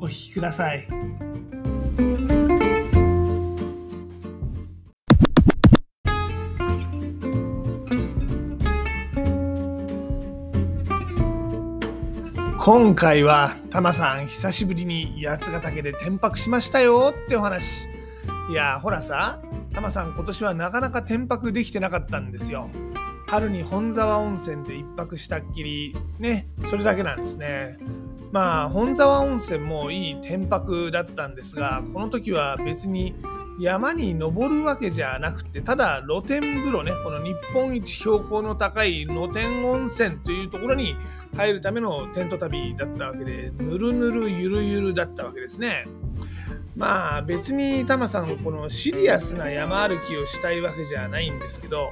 お聞きください。今回はタマさん久しぶりに八ヶ岳で転泊しましたよってお話。いやほらさタマさん今年はなかなか転泊できてなかったんですよ。春に本沢温泉で一泊したっきりねそれだけなんですね。まあ本沢温泉もいい転泊だったんですがこの時は別に山に登るわけじゃなくてただ露天風呂ねこの日本一標高の高い露天温泉というところに入るためのテント旅だったわけでぬるぬるゆるゆるだったわけですね。まあ別にタマさんこのシリアスな山歩きをしたいわけじゃないんですけど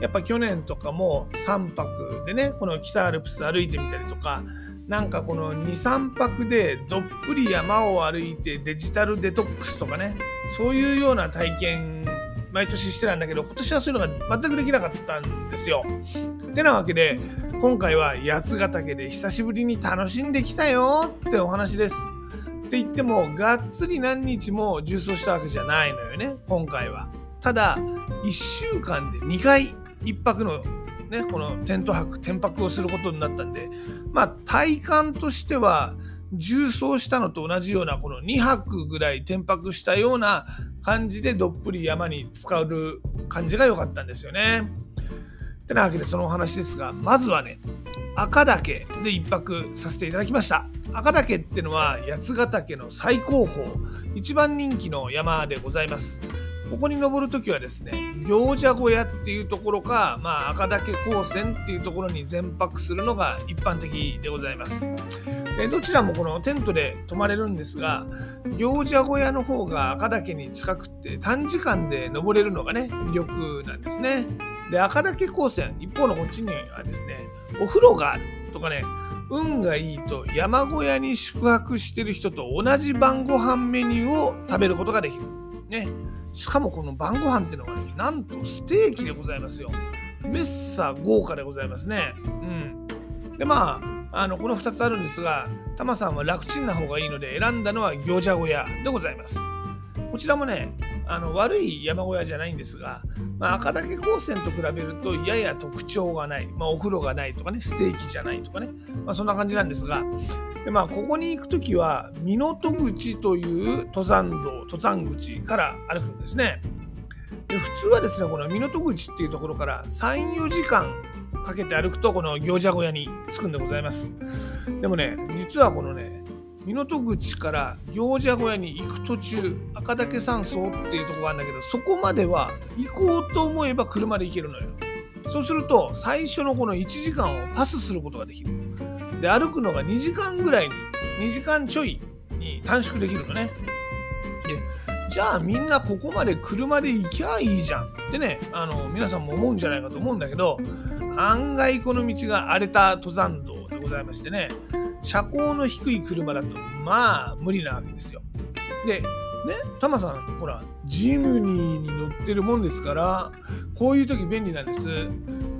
やっぱ去年とかも3泊でねこの北アルプス歩いてみたりとかなんかこの23泊でどっぷり山を歩いてデジタルデトックスとかねそういうような体験毎年してたんだけど今年はそういうのが全くできなかったんですよ。ってなわけで今回は八ヶ岳で久しぶりに楽しんできたよってお話です。って言ってもがっつり何日も重走したわけじゃないのよね今回は。ただ1週間で2回1泊のね、このテント泊、天泊をすることになったんで、まあ体感としては、重走したのと同じような、この2泊ぐらい天泊したような感じでどっぷり山に使う感じが良かったんですよね。ってなわけでそのお話ですが、まずはね、赤岳で一泊させていただきました。赤岳ってのは八ヶ岳の最高峰、一番人気の山でございます。ここに登るときはですね、行者小屋っていうところか、まあ、赤岳高専っていうところに全泊するのが一般的でございます。でどちらもこのテントで泊まれるんですが、行者小屋の方が赤岳に近くって短時間で登れるのがね、魅力なんですね。で、赤岳高専、一方のこっちにはですね、お風呂があるとかね、運がいいと山小屋に宿泊してる人と同じ晩ご飯メニューを食べることができる。ね。しかもこの晩ご飯っていうのはね、なんとステーキでございますよ。メッサ豪華でございますね。うん。で、まあ、あの、この2つあるんですが、タマさんは楽ちんな方がいいので選んだのは餃子小屋でございます。こちらもね、あの悪い山小屋じゃないんですが、まあ、赤岳高専と比べるとやや特徴がない、まあ、お風呂がないとかね、ステーキじゃないとかね、まあ、そんな感じなんですが、でまあ、ここに行くときは、港口という登山道、登山口から歩くんですね。で普通はですね、この港口っていうところから3、4時間かけて歩くと、この行者小屋に着くんでございます。でもね、実はこのね、港口から行者小屋に行く途中、赤岳山荘っていうとこがあるんだけど、そこまでは行こうと思えば車で行けるのよ。そうすると、最初のこの1時間をパスすることができる。で歩くのが2時間ぐらいに2時間ちょいに短縮できるのねでじゃあみんなここまで車で行きゃいいじゃんってねあの皆さんも思うんじゃないかと思うんだけど案外この道が荒れた登山道でございましてね車高の低い車だとまあ無理なわけですよ。でねタマさんほらジムニーに乗ってるもんですからこういう時便利なんです。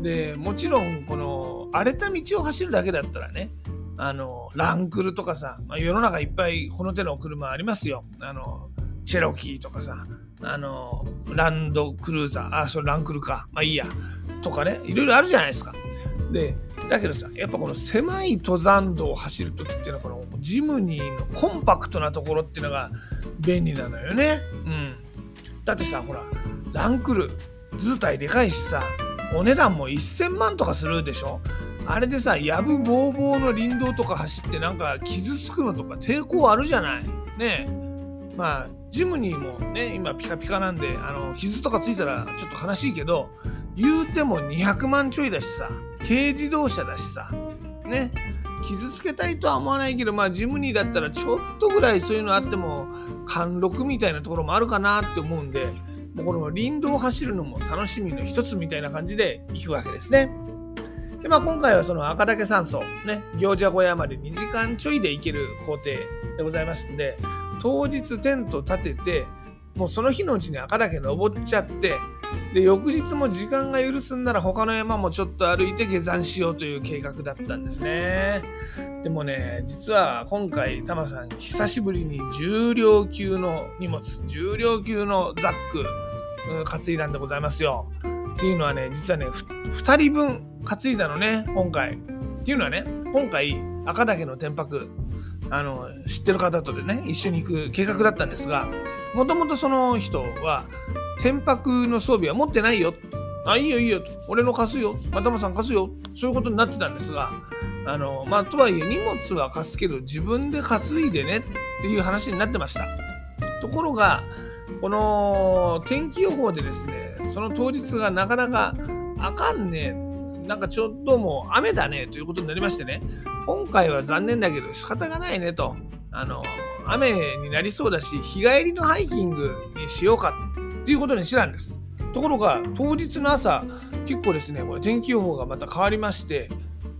でもちろんこの荒れた道を走るだけだったらねあのランクルとかさ、まあ、世の中いっぱいこの手の車ありますよ。あのチェロキーとかさあのランドクルーザーあそれランクルか。まあいいや。とかねいろいろあるじゃないですか。でだけどさやっぱこの狭い登山道を走る時っていうのはこのジムニーのコンパクトなところっていうのが便利なのよね。うん。だってさほらランクル図体でかいしさお値段も1000万とかするでしょ？あれでさやぶぼうぼうの林道とか走ってなんか傷つくのとか抵抗あるじゃない？ねえ。まあジムニーもね今ピカピカなんであの傷とかついたらちょっと悲しいけど言うても200万ちょいだしさ。軽自動車だしさ。ね。傷つけたいとは思わないけど、まあ、ジムニーだったらちょっとぐらいそういうのあっても貫禄みたいなところもあるかなって思うんでもうこの林道を走るのも楽しみの一つみたいな感じで行くわけですね。でまあ、今回はその赤岳山荘、ね、行者小屋まで2時間ちょいで行ける工程でございますんで当日テント立ててもうその日のうちに赤岳登っちゃってで翌日も時間が許すんなら他の山もちょっと歩いて下山しようという計画だったんですね。でもね実は今回タマさん久しぶりに重量級の荷物重量級のザック、担いだんでございますよ。っていうのはね実はね2人分担いだのね今回。っていうのはね今回赤岳の天白あの知ってる方とでね一緒に行く計画だったんですがもともとその人は天白の装備は持ってないよ。あいいよいいよ。俺の貸すよ。頭さん貸すよ。そういうことになってたんですがあのまあとはいえ荷物は貸すけど自分で担いでねっていう話になってました。ところがこの天気予報でですねその当日がなかなかあかんねなんかちょっともう雨だねということになりましてね今回は残念だけど仕方がないねと。あの雨になりそうだし日帰りのハイキングにしようかっていうことにしたんです。ところが当日の朝結構ですねこれ天気予報がまた変わりまして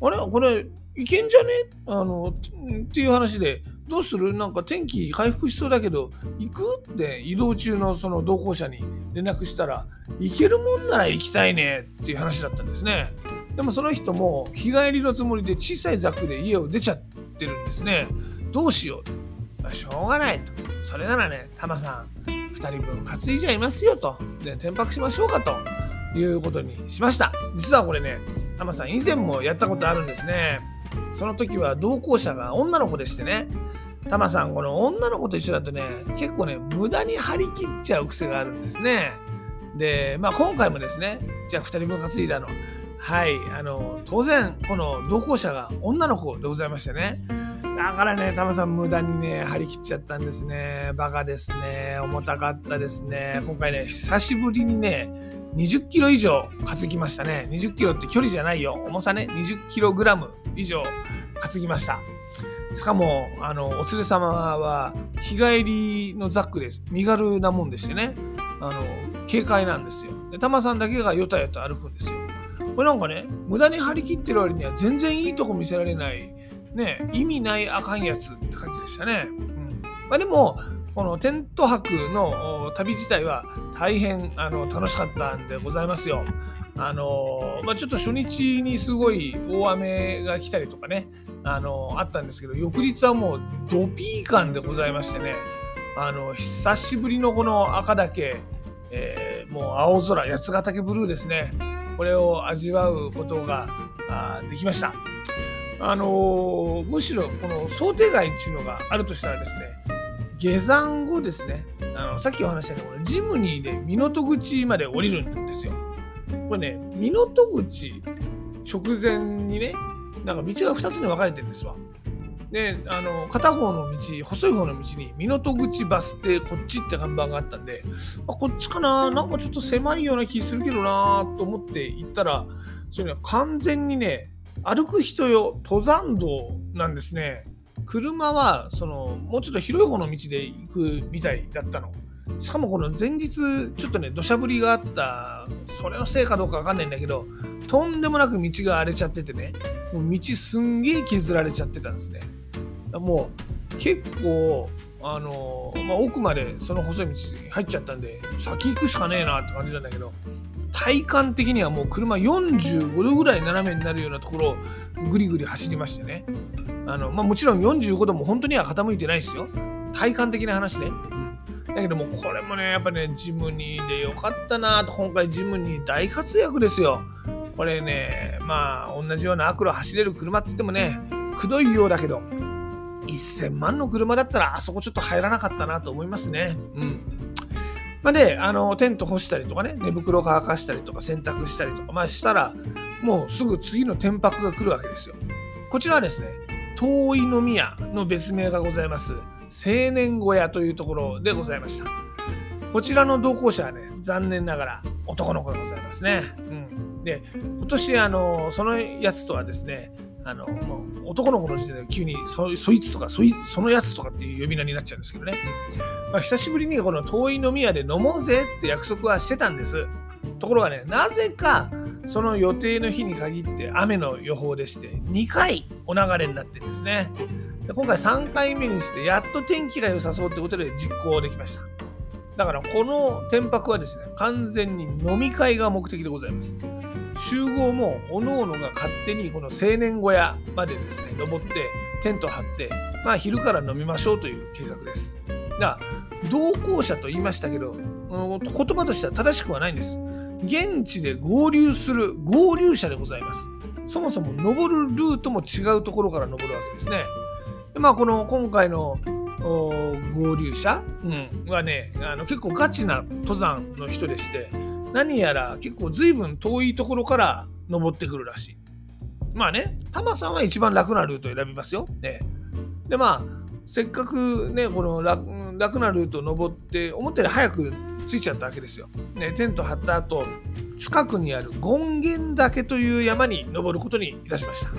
あれ？これいけんじゃね？あのっていう話でどうする？なんか天気回復しそうだけど行く？って移動中のその同行者に連絡したら行けるもんなら行きたいねっていう話だったんですね。でもその人も日帰りのつもりで小さいザックで家を出ちゃってるんですね。どうしよう、まあ、しょうがないと。それならねタマさん2人分担いじゃいますよと。で転泊しましょうかということにしました。実はこれねタマさん以前もやったことあるんですね。その時は同行者が女の子でしてね。タマさんこの女の子と一緒だとね結構ね無駄に張り切っちゃう癖があるんですね。でまあ今回もですねじゃあ2人分担いだの。はいあの当然この同行者が女の子でございましてね。だからね、タマさん無駄にね、張り切っちゃったんですね。バカですね。重たかったですね。今回ね、久しぶりにね、20キロ以上担ぎましたね。20キロって距離じゃないよ。重さね、20キログラム以上担ぎました。しかも、あの、お連れ様は日帰りのザックです。身軽なもんでしてね。あの、軽快なんですよ。で、タマさんだけがよたよた歩くんですよ。これなんかね、無駄に張り切ってる割には全然いいとこ見せられないね、意味ないあかんやつって感じでしたね。うんまあ、でも、このテント泊の旅自体は大変あの楽しかったんでございますよ。あのまあ、ちょっと初日にすごい大雨が来たりとかね、あのあったんですけど、翌日はもうドピー感でございましてね、あの久しぶりのこの赤岳、えー、もう青空、八ヶ岳ブルーですね、これを味わうことができました。あの、むしろこの想定外っていうのがあるとしたらですね下山後ですねあのさっきお話したようにジムニーで港口まで降りるんですよ。これね港口直前にねなんか道が2つに分かれてるんですわ。であの片方の道細い方の道に港口バス停こっちって看板があったんであこっちかななんかちょっと狭いような気するけどなと思って行ったらそれ、ね、完全にね歩く人用登山道なんですね。車はそのもうちょっと広い方の道で行くみたいだったの。しかもこの前日ちょっとね土砂降りがあった。それのせいかどうかわかんないんだけどとんでもなく道が荒れちゃっててねもう道すんげえ削られちゃってたんですね。もう結構あのまあ、奥までその細い道に入っちゃったんで先行くしかねえなって感じなんだけど。体感的にはもう車45度ぐらい斜めになるようなところをぐりぐり走りましてね。あの、まあ、もちろん45度も本当には傾いてないですよ。体感的な話ね、うん、だけどもこれもねやっぱねジムニーでよかったなと。今回ジムニー大活躍ですよ。これねまあ同じような悪路走れる車っつってもねくどいようだけど1000万の車だったらあそこちょっと入らなかったなと思いますね。うん。まあ、で、あの、テント干したりとかね、寝袋乾かしたりとか洗濯したりとか、まあしたら、もうすぐ次の天泊が来るわけですよ。こちらはですね、遠い宮の別名がございます、青年小屋というところでございました。こちらの同行者はね、残念ながら男の子でございますね。うん。で、今年、あの、そのやつとはですね、あのもう男の子の時点で急にそそいつとかそいそのやつとかっていう呼び名になっちゃうんですけどね、まあ、久しぶりにこの遠い飲み屋で飲もうぜって約束はしてたんです。ところがねなぜかその予定の日に限って雨の予報でして2回お流れになってるんですね。で今回3回目にしてやっと天気が良さそうってことで実行できました。だからこの天泊はですね完全に飲み会が目的でございます。集合も各々が勝手にこの青年小屋までですね登ってテント張ってまあ昼から飲みましょうという計画です。だ同行者と言いましたけど言葉としては正しくはないんです。現地で合流する合流者でございます。そもそも登るルートも違うところから登るわけですね。まあこの今回の合流者、うん、はねあの結構ガチな登山の人でして何やら結構随分遠いところから登ってくるらしい。まあね、タマさんは一番楽なルートを選びますよ。ね、でまあせっかくねこの楽楽なルートを登って思ったより早く着いちゃったわけですよ。ね、テント張った後近くにある権現岳という山に登ることにいたしました。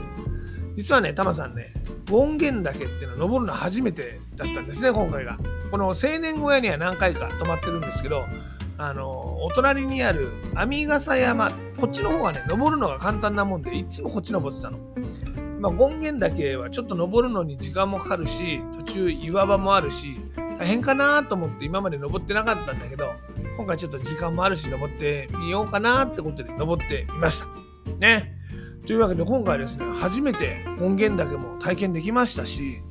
実はねタマさんね権現岳っていうのは登るの初めてだったんですね今回が。この青年小屋には何回か泊まってるんですけどあのお隣にある網笠山こっちの方がね登るのが簡単なもんでいつもこっち登ってたの。ま、権現岳はちょっと登るのに時間もかかるし途中岩場もあるし大変かなと思って今まで登ってなかったんだけど今回ちょっと時間もあるし登ってみようかなってことで登ってみました。ね。というわけで今回ですね初めて権現岳も体験できましたし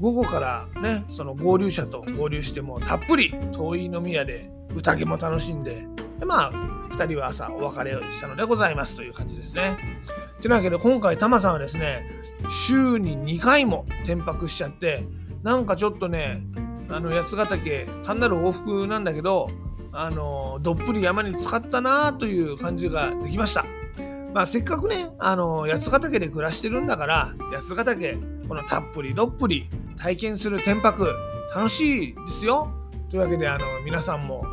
午後からねその合流者と合流してもたっぷり遠い飲み屋で宴も楽しんで、でまあ、2人は朝お別れをしたのでございますという感じですね。というわけで今回タマさんはですね、週に2回も転泊しちゃって、なんかちょっとね、あの八ヶ岳単なる往復なんだけど、あのどっぷり山に使ったなという感じができました。まあ、せっかくね、あの八ヶ岳で暮らしてるんだから、八ヶ岳、このたっぷりどっぷり体験する天白、楽しいですよ。というわけで、あの皆さんも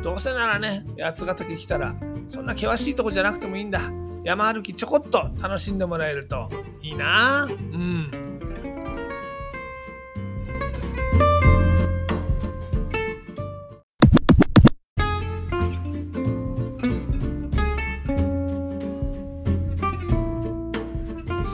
どうせならね、八ヶ岳来たら、そんな険しいとこじゃなくてもいいんだ。山歩きちょこっと楽しんでもらえるといいな。うん。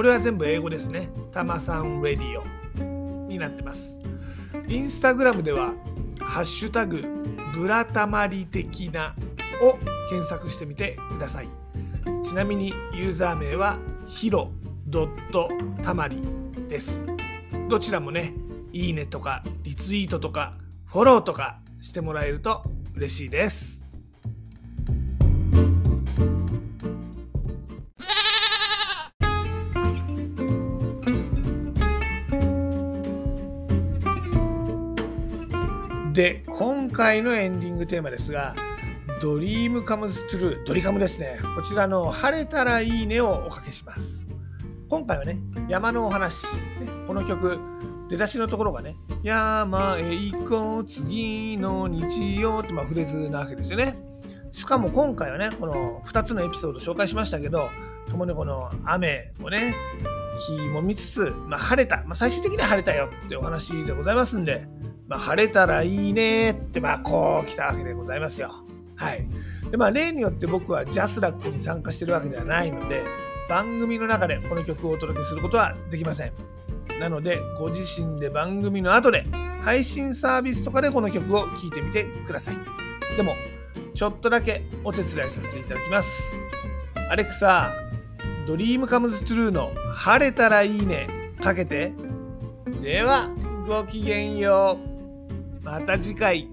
これは全部英語ですねたまさんレディオになってますインスタグラムではハッシュタグブラタマリ的なを検索してみてください。ちなみにユーザー名はヒロドットたまりです。どちらもね、いいねとかリツイートとかフォローとかしてもらえると嬉しいです。で今回のエンディングテーマですが「ドリームカムズトゥルードリカムですね。こちらの「晴れたらいいね」をおかけします。今回はね山のお話、ね、この曲出だしのところがね「山へ行こう次の日曜」ってまあフレーズなわけですよね。しかも今回はねこの2つのエピソード紹介しましたけど共にこの雨をね日も見つつ、まあ、晴れた、まあ、最終的には晴れたよってお話でございますんでまあ、晴れたらいいねって、まあ、こう来たわけでございますよ。はい。で、まあ、例によって僕はジャスラックに参加してるわけではないので、番組の中でこの曲をお届けすることはできません。なので、ご自身で番組の後で配信サービスとかでこの曲を聴いてみてください。でも、ちょっとだけお手伝いさせていただきます。アレクサ、ドリームカムズトゥルーの晴れたらいいねかけて。では、ごきげんよう。また次回。